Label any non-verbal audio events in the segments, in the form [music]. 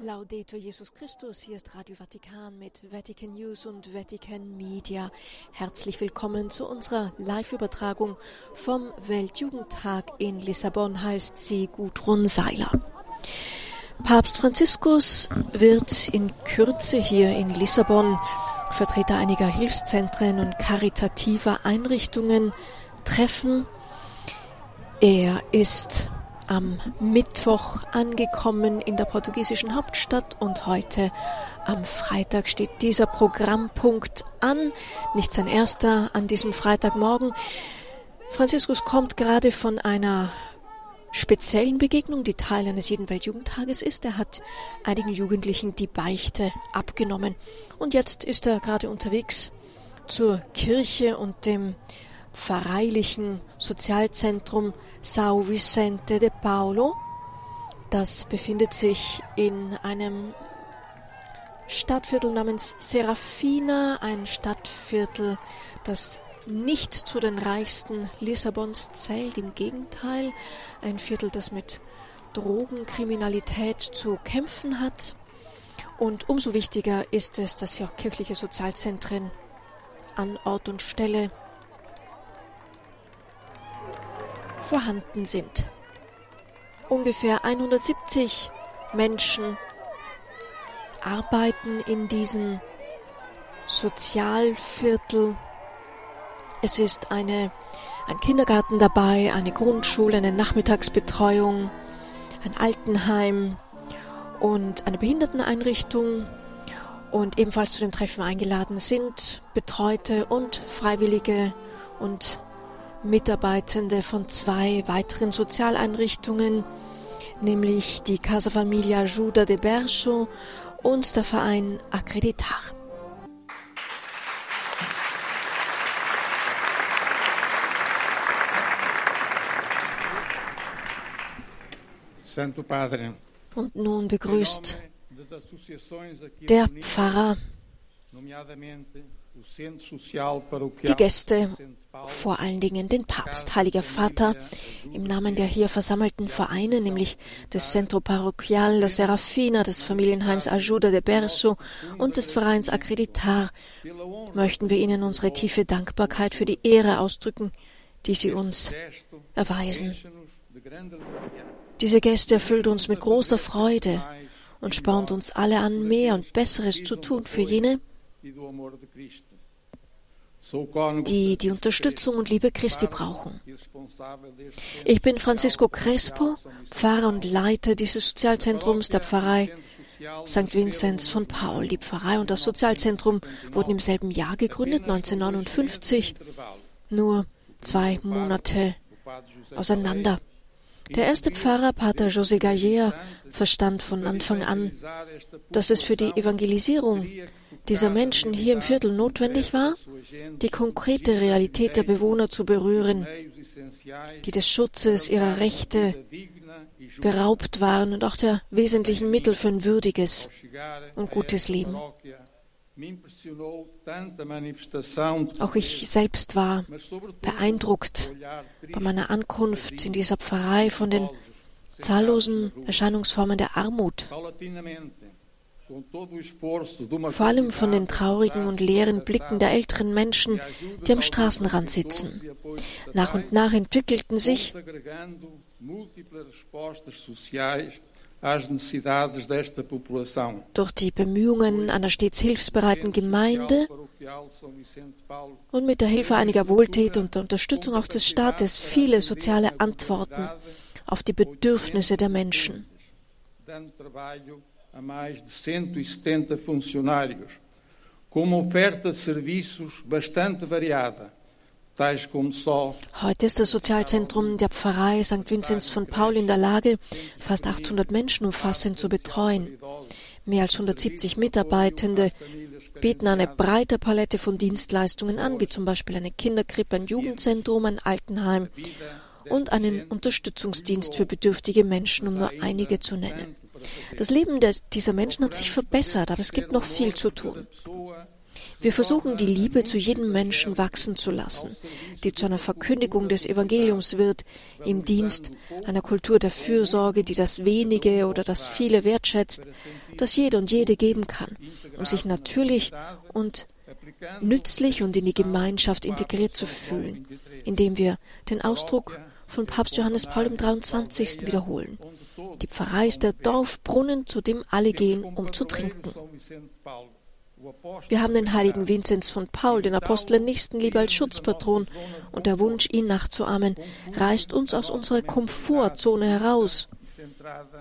Laudetur Jesus Christus, hier ist Radio Vatikan mit Vatican News und Vatican Media. Herzlich willkommen zu unserer Live-Übertragung vom Weltjugendtag in Lissabon, heißt sie Gudrun Seiler. Papst Franziskus wird in Kürze hier in Lissabon Vertreter einiger Hilfszentren und karitativer Einrichtungen treffen. Er ist am Mittwoch angekommen in der portugiesischen Hauptstadt und heute am Freitag steht dieser Programmpunkt an. Nicht sein erster an diesem Freitagmorgen. Franziskus kommt gerade von einer speziellen Begegnung, die Teil eines jeden Weltjugendtages ist. Er hat einigen Jugendlichen die Beichte abgenommen. Und jetzt ist er gerade unterwegs zur Kirche und dem pfarreilichen Sozialzentrum São Vicente de Paulo. Das befindet sich in einem Stadtviertel namens Serafina, ein Stadtviertel, das nicht zu den reichsten Lissabons zählt, im Gegenteil, ein Viertel, das mit Drogenkriminalität zu kämpfen hat. Und umso wichtiger ist es, dass hier auch kirchliche Sozialzentren an Ort und Stelle vorhanden sind. Ungefähr 170 Menschen arbeiten in diesem Sozialviertel. Es ist eine, ein Kindergarten dabei, eine Grundschule, eine Nachmittagsbetreuung, ein Altenheim und eine Behinderteneinrichtung. Und ebenfalls zu dem Treffen eingeladen sind Betreute und Freiwillige und Mitarbeitende von zwei weiteren Sozialeinrichtungen, nämlich die Casa Familia Juda de Bercho und der Verein Accreditar. Und nun begrüßt der Pfarrer die Gäste, vor allen Dingen den Papst, Heiliger Vater, im Namen der hier versammelten Vereine, nämlich des Centro Parroquial der Serafina, des Familienheims Ajuda de Berso und des Vereins Accreditar, möchten wir Ihnen unsere tiefe Dankbarkeit für die Ehre ausdrücken, die Sie uns erweisen. Diese Gäste erfüllt uns mit großer Freude und spornt uns alle an, mehr und Besseres zu tun für jene, die die Unterstützung und Liebe Christi brauchen. Ich bin Francisco Crespo, Pfarrer und Leiter dieses Sozialzentrums der Pfarrei St. Vinzenz von Paul. Die Pfarrei und das Sozialzentrum wurden im selben Jahr gegründet, 1959, nur zwei Monate auseinander. Der erste Pfarrer, Pater José Galler, verstand von Anfang an, dass es für die Evangelisierung dieser Menschen hier im Viertel notwendig war, die konkrete Realität der Bewohner zu berühren, die des Schutzes ihrer Rechte beraubt waren und auch der wesentlichen Mittel für ein würdiges und gutes Leben. Auch ich selbst war beeindruckt bei meiner Ankunft in dieser Pfarrei von den zahllosen Erscheinungsformen der Armut vor allem von den traurigen und leeren Blicken der älteren Menschen, die am Straßenrand sitzen. Nach und nach entwickelten sich durch die Bemühungen einer stets hilfsbereiten Gemeinde und mit der Hilfe einiger Wohltäter und der Unterstützung auch des Staates viele soziale Antworten auf die Bedürfnisse der Menschen. A mais de 170 e funcionários, com uma oferta de serviços bastante variada. Heute ist das Sozialzentrum der Pfarrei St. Vinzenz von Paul in der Lage, fast 800 Menschen umfassend zu betreuen. Mehr als 170 Mitarbeitende bieten eine breite Palette von Dienstleistungen an, wie zum Beispiel eine Kinderkrippe, ein Jugendzentrum, ein Altenheim und einen Unterstützungsdienst für bedürftige Menschen, um nur einige zu nennen. Das Leben dieser Menschen hat sich verbessert, aber es gibt noch viel zu tun. Wir versuchen, die Liebe zu jedem Menschen wachsen zu lassen, die zu einer Verkündigung des Evangeliums wird, im Dienst einer Kultur der Fürsorge, die das Wenige oder das Viele wertschätzt, das jeder und jede geben kann, um sich natürlich und nützlich und in die Gemeinschaft integriert zu fühlen, indem wir den Ausdruck von Papst Johannes Paul im 23. wiederholen. Die Pfarrei ist der Dorfbrunnen, zu dem alle gehen, um zu trinken. Wir haben den heiligen Vinzenz von Paul, den Apostel der Nächstenliebe, als Schutzpatron und der Wunsch, ihn nachzuahmen, reißt uns aus unserer Komfortzone heraus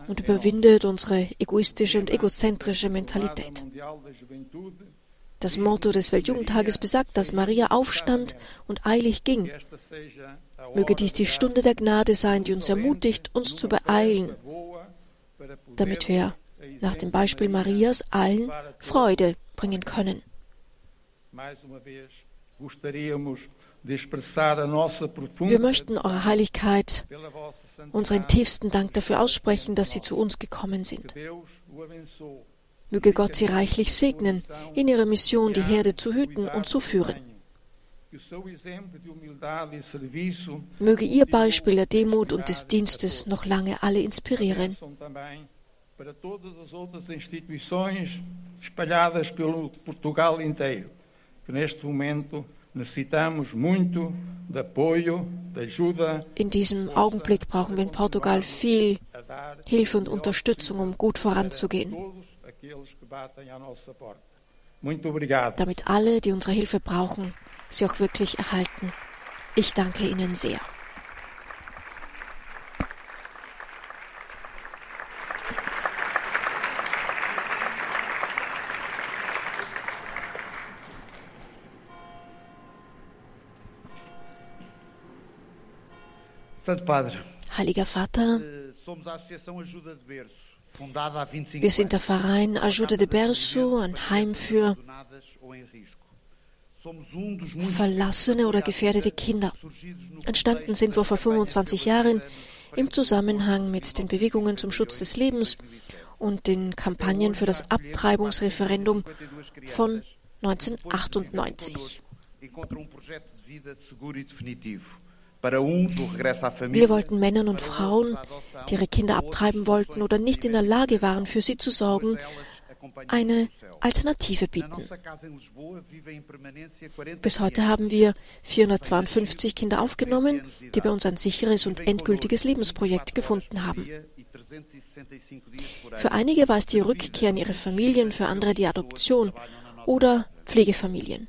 und überwindet unsere egoistische und egozentrische Mentalität. Das Motto des Weltjugendtages besagt, dass Maria aufstand und eilig ging. Möge dies die Stunde der Gnade sein, die uns ermutigt, uns zu beeilen, damit wir nach dem Beispiel Marias allen Freude bringen können. Wir möchten Eure Heiligkeit unseren tiefsten Dank dafür aussprechen, dass Sie zu uns gekommen sind. Möge Gott Sie reichlich segnen, in Ihrer Mission die Herde zu hüten und zu führen. Möge Ihr Beispiel der Demut und des Dienstes noch lange alle inspirieren para todas as outras instituições espalhadas pelo Portugal inteiro, que neste momento necessitamos muito de apoio, de ajuda. In diesem Augenblick brauchen wir in Portugal viel Hilfe und Unterstützung, um gut voranzugehen. Damit alle, die unsere Hilfe brauchen, sie auch wirklich erhalten. Ich danke Ihnen sehr. Santo Padre, Heiliger Vater, eh, wir sind der Verein Ajuda de Berço, ein Heim für verlassene oder gefährdete Kinder. Entstanden sind wir vor 25 Jahren im Zusammenhang mit den Bewegungen zum Schutz des Lebens und den Kampagnen für das Abtreibungsreferendum von 1998. Wir wollten Männern und Frauen, die ihre Kinder abtreiben wollten oder nicht in der Lage waren, für sie zu sorgen, eine Alternative bieten. Bis heute haben wir 452 Kinder aufgenommen, die bei uns ein sicheres und endgültiges Lebensprojekt gefunden haben. Für einige war es die Rückkehr in ihre Familien, für andere die Adoption oder Pflegefamilien.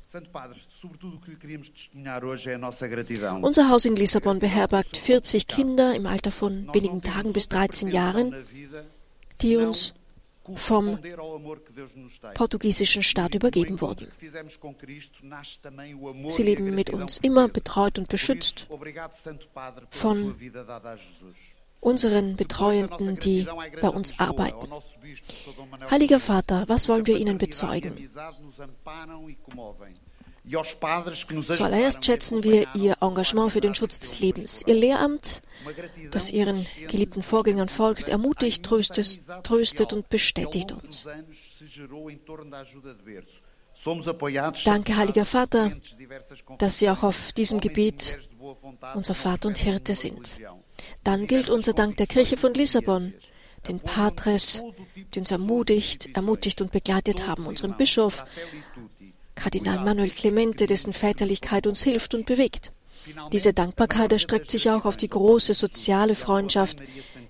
Unser Haus in Lissabon beherbergt 40 Kinder im Alter von wenigen Tagen bis 13 Jahren, die uns vom portugiesischen Staat übergeben wurden. Sie leben mit uns immer betreut und beschützt von unseren Betreuenden, die bei uns arbeiten. Heiliger Vater, was wollen wir Ihnen bezeugen? Zuallererst schätzen wir Ihr Engagement für den Schutz des Lebens. Ihr Lehramt, das Ihren geliebten Vorgängern folgt, ermutigt, tröstet, tröstet und bestätigt uns. Danke, Heiliger Vater, dass Sie auch auf diesem Gebiet unser Vater und Hirte sind. Dann gilt unser Dank der Kirche von Lissabon, den Patres, die uns ermutigt, ermutigt und begleitet haben, unserem Bischof, Kardinal Manuel Clemente, dessen Väterlichkeit uns hilft und bewegt. Diese Dankbarkeit erstreckt sich auch auf die große soziale Freundschaft,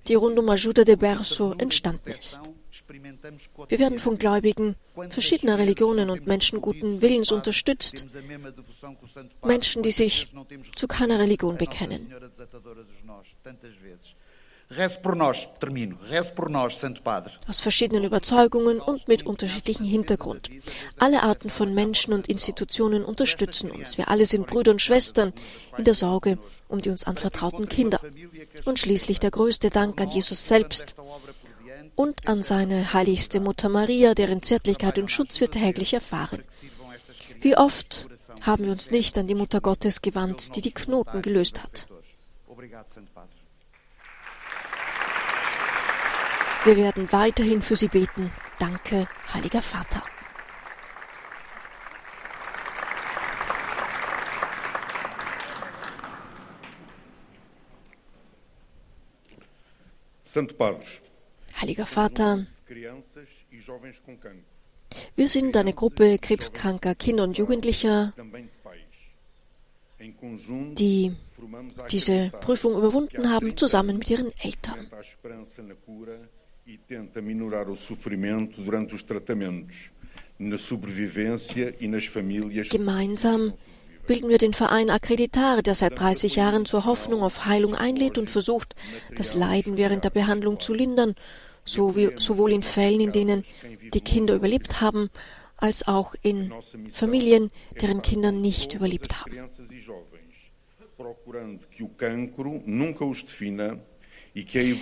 die rund um Ajuda de Berso entstanden ist. Wir werden von Gläubigen verschiedener Religionen und Menschen guten Willens unterstützt, Menschen, die sich zu keiner Religion bekennen. Aus verschiedenen Überzeugungen und mit unterschiedlichem Hintergrund. Alle Arten von Menschen und Institutionen unterstützen uns. Wir alle sind Brüder und Schwestern in der Sorge um die uns anvertrauten Kinder. Und schließlich der größte Dank an Jesus selbst und an seine heiligste Mutter Maria, deren Zärtlichkeit und Schutz wir täglich erfahren. Wie oft haben wir uns nicht an die Mutter Gottes gewandt, die die Knoten gelöst hat. Wir werden weiterhin für Sie beten. Danke, heiliger Vater. Santo Padre, Heiliger Vater, wir sind eine Gruppe krebskranker Kinder und Jugendlicher, die diese Prüfung überwunden haben, zusammen mit ihren Eltern. Gemeinsam bilden wir den Verein Accreditare, der seit 30 Jahren zur Hoffnung auf Heilung einlädt und versucht, das Leiden während der Behandlung zu lindern, sowohl in Fällen, in denen die Kinder überlebt haben, als auch in Familien, deren Kinder nicht überlebt haben.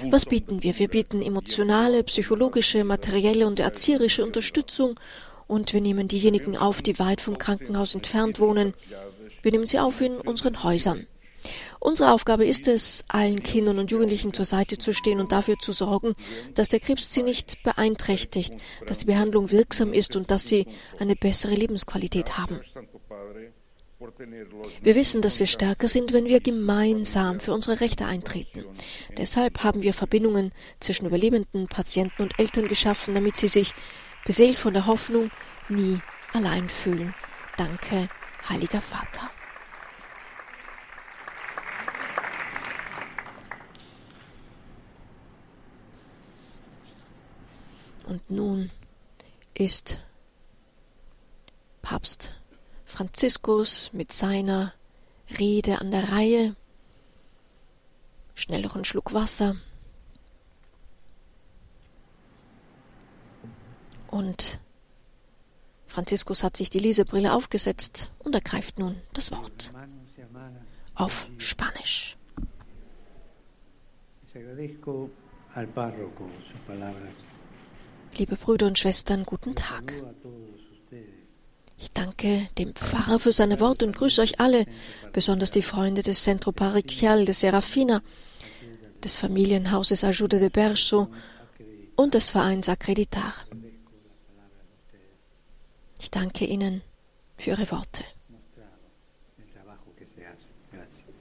Was bieten wir? Wir bieten emotionale, psychologische, materielle und erzieherische Unterstützung und wir nehmen diejenigen auf, die weit vom Krankenhaus entfernt wohnen. Wir nehmen sie auf in unseren Häusern. Unsere Aufgabe ist es, allen Kindern und Jugendlichen zur Seite zu stehen und dafür zu sorgen, dass der Krebs sie nicht beeinträchtigt, dass die Behandlung wirksam ist und dass sie eine bessere Lebensqualität haben. Wir wissen, dass wir stärker sind, wenn wir gemeinsam für unsere Rechte eintreten. Deshalb haben wir Verbindungen zwischen Überlebenden, Patienten und Eltern geschaffen, damit sie sich, beseelt von der Hoffnung, nie allein fühlen. Danke, Heiliger Vater. Und nun ist Papst Franziskus mit seiner Rede an der Reihe. Schnell noch einen Schluck Wasser. Und Franziskus hat sich die Lesebrille aufgesetzt und ergreift nun das Wort auf Spanisch. Liebe Brüder und Schwestern, guten Tag. Ich danke dem Pfarrer für seine Worte und grüße euch alle, besonders die Freunde des Centro Parochial de Serafina, des Familienhauses Ajuda de Berso und des Vereins Accreditar. Ich danke Ihnen für Ihre Worte.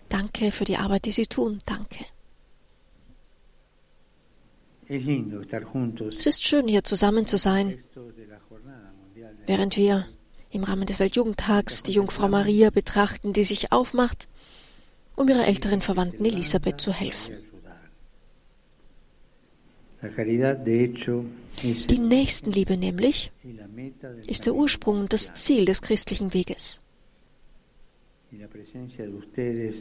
Danke für die Arbeit, die Sie tun. Danke. Es ist schön, hier zusammen zu sein, während wir im Rahmen des Weltjugendtags die Jungfrau Maria betrachten, die sich aufmacht, um ihrer älteren Verwandten Elisabeth zu helfen. Die Nächstenliebe nämlich ist der Ursprung und das Ziel des christlichen Weges.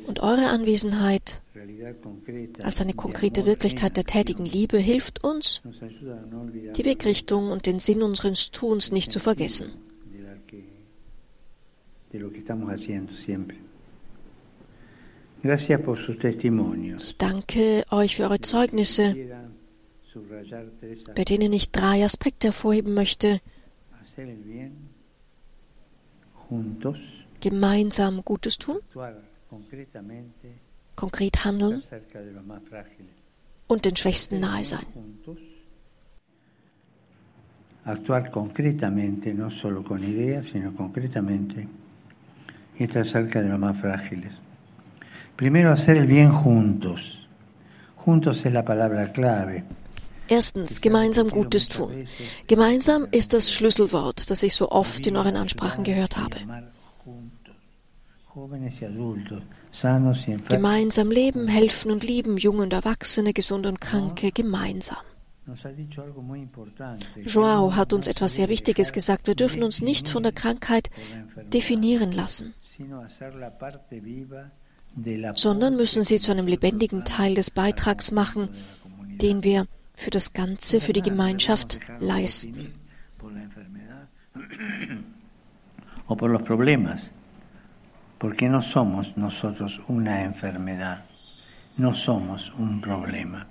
Und eure Anwesenheit als eine konkrete Wirklichkeit der tätigen Liebe hilft uns, die Wegrichtung und den Sinn unseres Tuns nicht zu vergessen. Ich danke euch für eure Zeugnisse, bei denen ich drei Aspekte hervorheben möchte. Gemeinsam Gutes tun, konkret handeln und den Schwächsten nahe sein. Actuar concretamente, no solo con ideas, sino concretamente y estar cerca de los más frágiles. Primero, hacer el bien juntos. Juntos es la palabra clave. Erstens, gemeinsam Gutes tun. Gemeinsam ist das Schlüsselwort, das ich so oft in euren Ansprachen gehört habe. Gemeinsam leben, helfen und lieben, junge und Erwachsene, gesunde und Kranke, gemeinsam. Joao hat uns etwas sehr Wichtiges gesagt. Wir dürfen uns nicht von der Krankheit definieren lassen sondern müssen sie zu einem lebendigen Teil des Beitrags machen, den wir für das Ganze, für die Gemeinschaft leisten. [clears throat] O por los problemas, porque no somos nosotros una enfermedad, no somos un problema.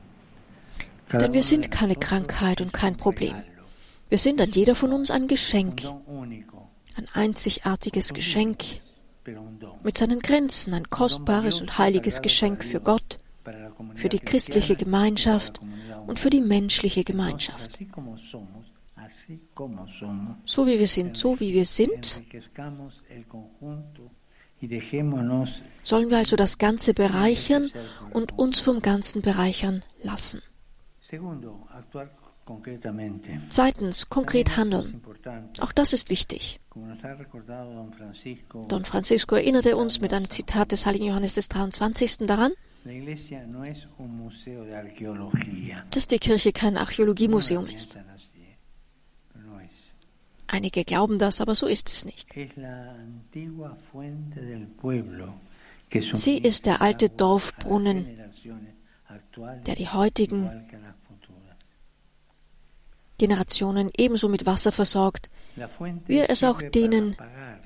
Denn wir sind keine Krankheit und kein Problem. Wir sind an jeder von uns ein Geschenk, ein einzigartiges Geschenk, mit seinen Grenzen ein kostbares und heiliges Geschenk für Gott, für die christliche Gemeinschaft und für die menschliche Gemeinschaft. So wie wir sind, so wie wir sind, sollen wir also das Ganze bereichern und uns vom Ganzen bereichern lassen. Zweitens, konkret handeln. Auch das ist wichtig. Don Francisco erinnerte uns mit einem Zitat des heiligen Johannes des 23. daran, dass die Kirche kein Archäologiemuseum ist. Einige glauben das, aber so ist es nicht. Sie ist der alte Dorfbrunnen, der die heutigen Generationen ebenso mit Wasser versorgt, wie er es auch denen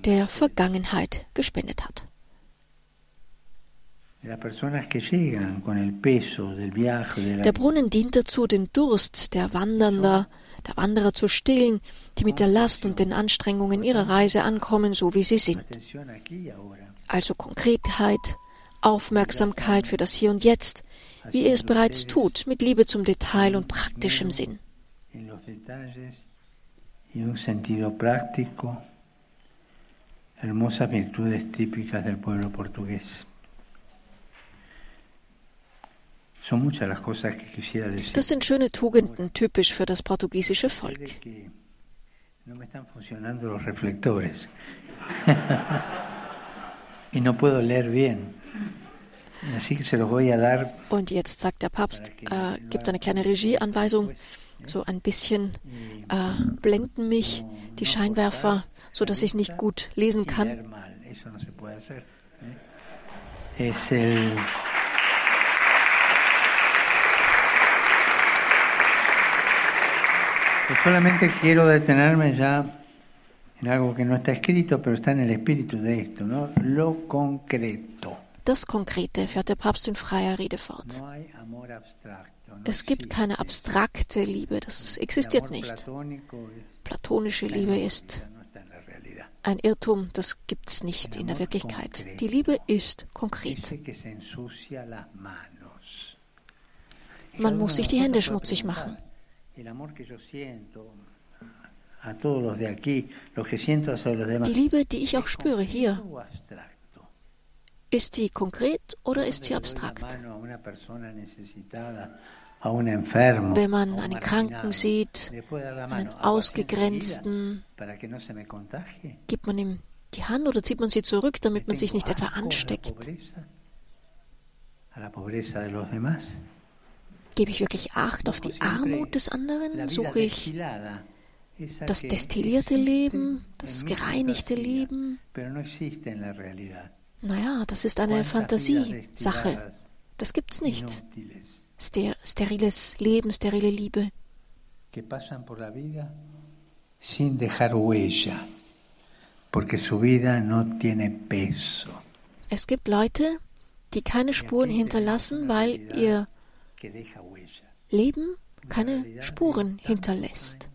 der Vergangenheit gespendet hat. Der Brunnen dient dazu, den Durst der Wandernder, der Wanderer zu stillen, die mit der Last und den Anstrengungen ihrer Reise ankommen, so wie sie sind. Also Konkretheit, Aufmerksamkeit für das Hier und Jetzt, wie er es bereits tut, mit Liebe zum Detail und praktischem Sinn. hermosas virtudes típicas del pueblo portugués. Das sind schöne Tugenden, typisch für das portugiesische Volk. [laughs] Und jetzt sagt der Papst, äh, gibt eine kleine Regieanweisung, so ein bisschen äh, blenden mich die Scheinwerfer, so dass ich nicht gut lesen kann. Es el solamente quiero detenerme ya en algo que no está escrito, pero está en el espíritu de esto, ¿no? Lo concreto. Das Konkrete fährt der Papst in freier Rede fort. Es gibt keine abstrakte Liebe, das existiert nicht. Platonische Liebe ist ein Irrtum, das gibt es nicht in der Wirklichkeit. Die Liebe ist konkret. Man muss sich die Hände schmutzig machen. Die Liebe, die ich auch spüre hier, ist die konkret oder ist sie abstrakt? Wenn man einen Kranken sieht, einen Ausgegrenzten, gibt man ihm die Hand oder zieht man sie zurück, damit man sich nicht etwa ansteckt? Gebe ich wirklich Acht auf die Armut des anderen? Suche ich das destillierte Leben, das gereinigte Leben? Naja, das ist eine Fantasiesache. Das gibt's nicht. Ster steriles Leben, sterile Liebe. sin dejar huella, porque su vida no tiene peso. Es gibt Leute, die keine Spuren hinterlassen, weil ihr Leben keine Spuren hinterlässt.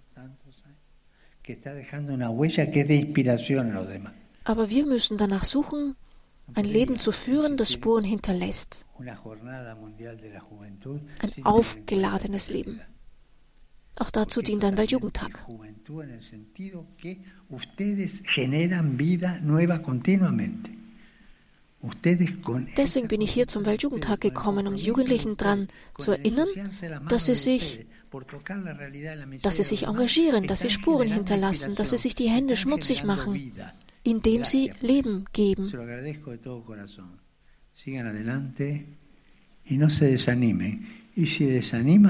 Aber wir müssen danach suchen, ein Leben zu führen, das Spuren hinterlässt. Ein aufgeladenes Leben. Auch dazu dient ein Weltjugendtag. Deswegen bin ich hier zum Weltjugendtag gekommen, um die Jugendlichen daran zu erinnern, dass sie sich dass sie sich engagieren, dass sie Spuren hinterlassen, dass sie sich die Hände schmutzig machen, indem sie Leben geben.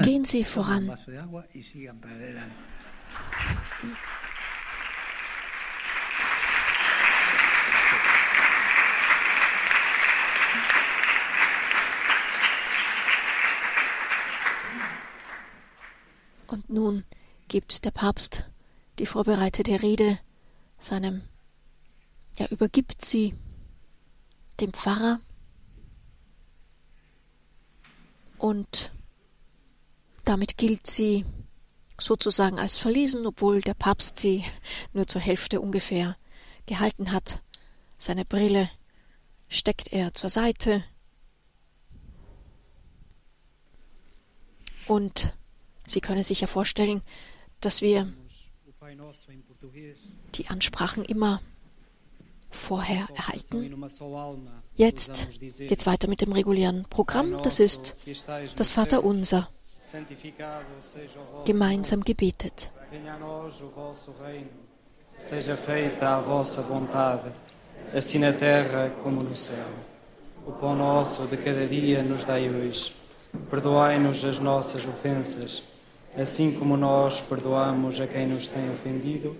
Gehen Sie voran. Und nun gibt der Papst die vorbereitete Rede seinem, er übergibt sie dem Pfarrer und damit gilt sie sozusagen als verlesen, obwohl der Papst sie nur zur Hälfte ungefähr gehalten hat. Seine Brille steckt er zur Seite und Sie können sich ja vorstellen, dass wir die Ansprachen immer vorher erhalten. Jetzt geht es weiter mit dem regulären Programm. Das ist das Vaterunser. gemeinsam gebetet. Seja feita a vossa vontade, assim na terra como no céu. O pão nosso de cada dia nos dai hoje. Perdoai-nos as nossas ofensas, assim como nós perdoamos a quem nos tem ofendido,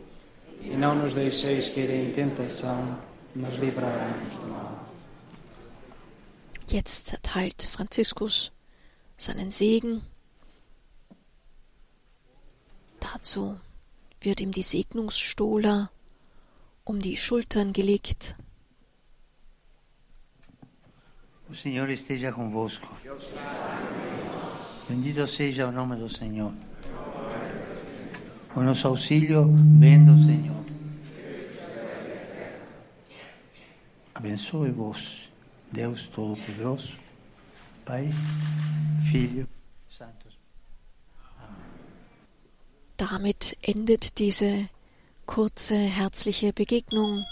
e não nos deixeis cair em tentação, mas livrai-nos do mal. Jetzt erteilt Franziskus seinen Segen. Dazu wird ihm die Segnungsstola um die Schultern gelegt. O Signore esteja convosco. Bendito seja o nome do Senhor. O nosso auxílio vem do Senhor. Abençoe-vos, Deus Todo-Poderoso, Pai, Filho, Santo. Damit endet diese kurze herzliche Begegnung